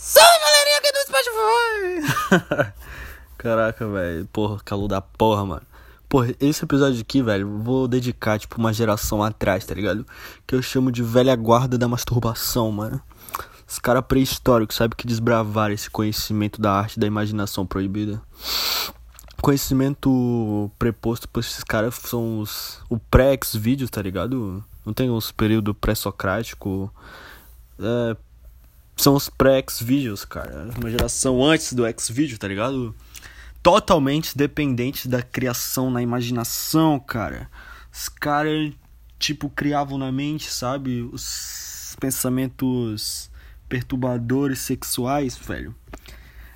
Salve galerinha aqui do Spotify! Caraca, velho. Porra, calor da porra, mano. Porra, esse episódio aqui, velho, vou dedicar, tipo, uma geração atrás, tá ligado? Que eu chamo de velha guarda da masturbação, mano. Os caras pré-históricos, sabe, que desbravaram esse conhecimento da arte da imaginação proibida. Conhecimento preposto por esses caras são os. O pré-ex-vídeos, tá ligado? Não tem os período pré-socrático. É, são os pré-X-Videos, cara. Uma geração antes do X-Video, tá ligado? Totalmente dependentes da criação na imaginação, cara. Os caras, tipo, criavam na mente, sabe? Os pensamentos perturbadores sexuais, velho.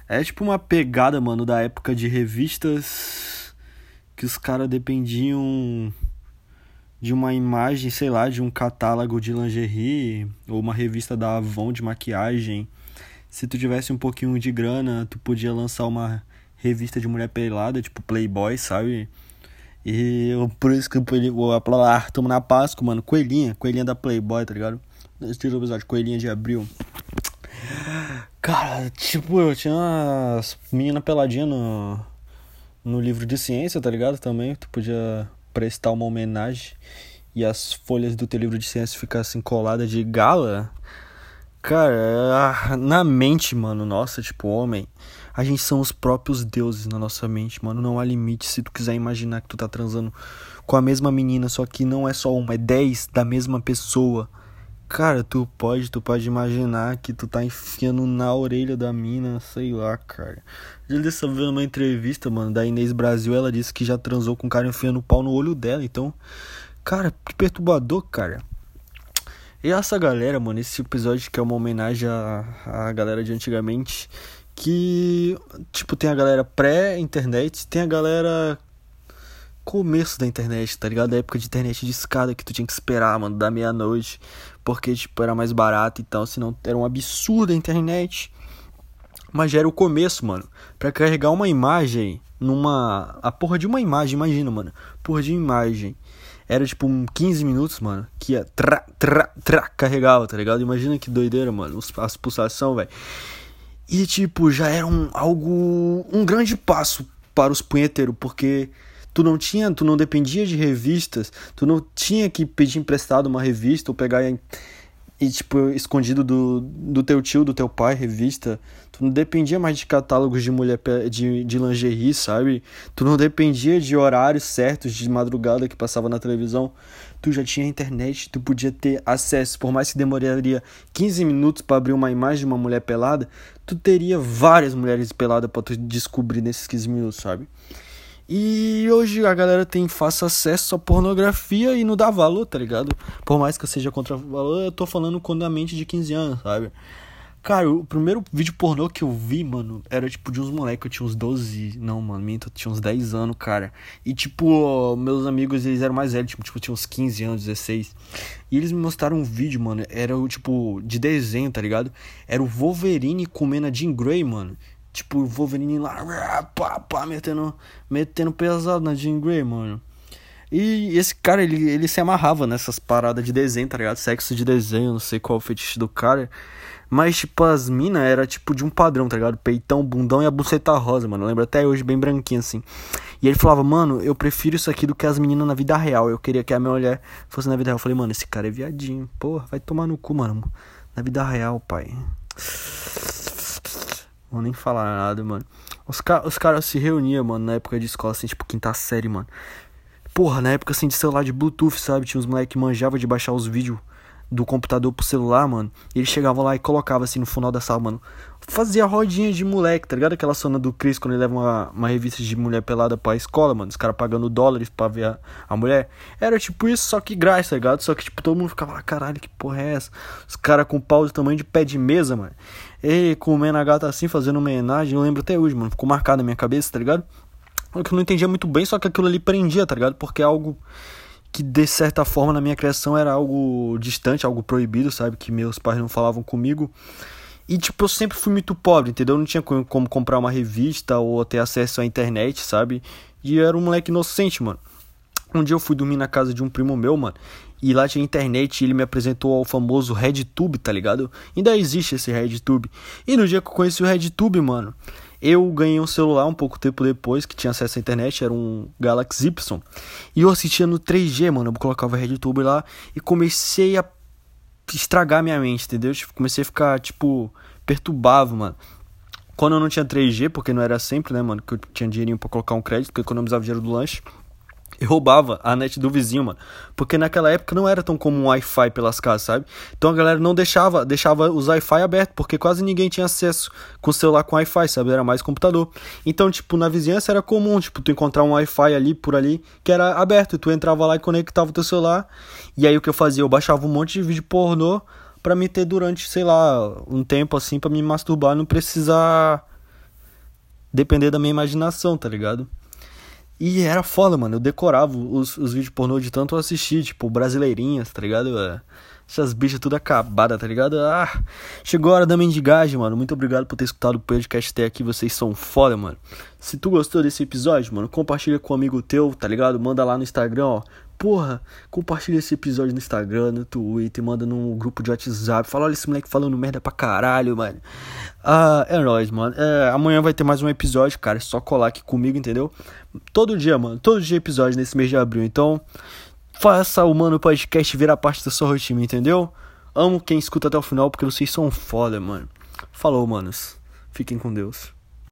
É tipo uma pegada, mano, da época de revistas que os caras dependiam de uma imagem, sei lá, de um catálogo de lingerie ou uma revista da Avon de maquiagem. Se tu tivesse um pouquinho de grana, tu podia lançar uma revista de mulher pelada, tipo Playboy, sabe? E eu, por isso que eu vou aplaudir, tamo na Páscoa, mano. Coelhinha, coelhinha da Playboy, tá ligado? Esse episódio, coelhinha de abril. Cara, tipo, eu tinha umas meninas peladinhas no, no livro de ciência, tá ligado? Também, tu podia prestar uma homenagem e as folhas do teu livro de ciência ficassem coladas de gala, cara, na mente, mano, nossa, tipo, homem, a gente são os próprios deuses na nossa mente, mano, não há limite se tu quiser imaginar que tu tá transando com a mesma menina, só que não é só uma, é dez da mesma pessoa. Cara, tu pode, tu pode imaginar que tu tá enfiando na orelha da mina, sei lá, cara. Eu estava vendo uma entrevista, mano, da Inês Brasil, ela disse que já transou com um cara enfiando o pau no olho dela, então, cara, que perturbador, cara. E essa galera, mano, esse episódio que é uma homenagem à, à galera de antigamente, que, tipo, tem a galera pré-internet, tem a galera começo da internet, tá ligado? Da época de internet de escada que tu tinha que esperar, mano, da meia-noite, porque, tipo, era mais barato e tal, senão era um absurdo a internet. Mas já era o começo, mano. Pra carregar uma imagem numa. A porra de uma imagem, imagina, mano. Porra de imagem. Era tipo um 15 minutos, mano. Que ia tra, tra, tra, carregava, tá ligado? Imagina que doideira, mano. As pulsação, velho. E tipo, já era um, algo. Um grande passo para os punheteiros, porque tu não tinha, tu não dependia de revistas, tu não tinha que pedir emprestado uma revista ou pegar e, e tipo escondido do, do teu tio, do teu pai, revista. Tu não dependia mais de catálogos de mulher de, de lingerie, sabe? Tu não dependia de horários certos de madrugada que passava na televisão. Tu já tinha internet, tu podia ter acesso, por mais que demoraria 15 minutos para abrir uma imagem de uma mulher pelada, tu teria várias mulheres peladas para tu descobrir nesses 15 minutos, sabe? E hoje a galera tem fácil acesso à pornografia e não dá valor, tá ligado? Por mais que eu seja contra valor, eu tô falando com a mente de 15 anos, sabe? Cara, o primeiro vídeo pornô que eu vi, mano, era tipo de uns moleques, eu tinha uns 12, não, mano, minto, eu tinha uns 10 anos, cara. E tipo, meus amigos, eles eram mais velhos, tipo, tipo, tinha uns 15 anos, 16. E eles me mostraram um vídeo, mano, era o tipo de desenho, tá ligado? Era o Wolverine comendo a Jean Grey, mano. Tipo, o Wolverine lá, pá, pá, metendo, metendo pesado na Jean Grey, mano. E esse cara, ele, ele se amarrava nessas paradas de desenho, tá ligado? Sexo de desenho, não sei qual o fetiche do cara. Mas, tipo, as minas era tipo de um padrão, tá ligado? Peitão, bundão e a buceta rosa, mano. Eu lembro até hoje, bem branquinho assim. E ele falava, mano, eu prefiro isso aqui do que as meninas na vida real. Eu queria que a minha mulher fosse na vida real. Eu falei, mano, esse cara é viadinho. Porra, vai tomar no cu, mano. Na vida real, pai. Vou nem falar nada, mano. Os, ca os caras se reuniam, mano, na época de escola, assim, tipo, quinta série, mano. Porra, na época, assim, de celular de Bluetooth, sabe? Tinha uns moleques que manjavam de baixar os vídeos do computador pro celular, mano. E eles chegavam lá e colocavam assim no final da sala, mano. Fazia rodinha de moleque, tá ligado? Aquela cena do Chris quando ele leva uma, uma revista de mulher pelada pra escola, mano. Os caras pagando dólares pra ver a, a mulher. Era tipo isso, só que graça, tá ligado? Só que, tipo, todo mundo ficava lá, caralho, que porra é essa? Os caras com pau do tamanho de pé de mesa, mano. E comendo a gata assim, fazendo homenagem. Eu lembro até hoje, mano. Ficou marcado na minha cabeça, tá ligado? Eu não entendia muito bem, só que aquilo ali prendia, tá ligado? Porque é algo que de certa forma na minha criação era algo distante, algo proibido, sabe? Que meus pais não falavam comigo. E tipo, eu sempre fui muito pobre, entendeu? Eu não tinha como comprar uma revista ou ter acesso à internet, sabe? E eu era um moleque inocente, mano. Um dia eu fui dormir na casa de um primo meu, mano. E lá tinha internet e ele me apresentou ao famoso RedTube, tá ligado? Ainda existe esse RedTube. E no dia que eu conheci o RedTube, mano, eu ganhei um celular um pouco tempo depois que tinha acesso à internet, era um Galaxy Y. E eu assistia no 3G, mano. Eu colocava RedTube lá e comecei a estragar minha mente, entendeu? Tipo, comecei a ficar, tipo, perturbado, mano. Quando eu não tinha 3G, porque não era sempre, né, mano, que eu tinha dinheirinho pra colocar um crédito, que eu economizava dinheiro do lanche e roubava a net do vizinho, mano. Porque naquela época não era tão comum Wi-Fi pelas casas, sabe? Então a galera não deixava, deixava os Wi-Fi aberto, porque quase ninguém tinha acesso com celular com Wi-Fi, sabe? Era mais computador. Então, tipo, na vizinhança era comum, tipo, tu encontrar um Wi-Fi ali por ali que era aberto, e tu entrava lá e conectava o teu celular. E aí o que eu fazia? Eu baixava um monte de vídeo pornô para me ter durante, sei lá, um tempo assim para me masturbar, não precisar depender da minha imaginação, tá ligado? E era foda, mano. Eu decorava os, os vídeos pornô de tanto assistir, tipo, brasileirinhas, tá ligado? É, essas bichas tudo acabadas, tá ligado? Ah, chegou a hora da mendigagem, mano. Muito obrigado por ter escutado o podcast até aqui. Vocês são foda, mano. Se tu gostou desse episódio, mano, compartilha com um amigo teu, tá ligado? Manda lá no Instagram, ó porra, compartilha esse episódio no Instagram, no Twitter, manda num grupo de WhatsApp. Fala, olha esse moleque falando merda pra caralho, mano. Ah, é nóis, mano. É, amanhã vai ter mais um episódio, cara. É só colar aqui comigo, entendeu? Todo dia, mano. Todo dia episódio nesse mês de abril. Então, faça o Mano Podcast virar parte da sua rotina, entendeu? Amo quem escuta até o final porque vocês são foda, mano. Falou, manos. Fiquem com Deus.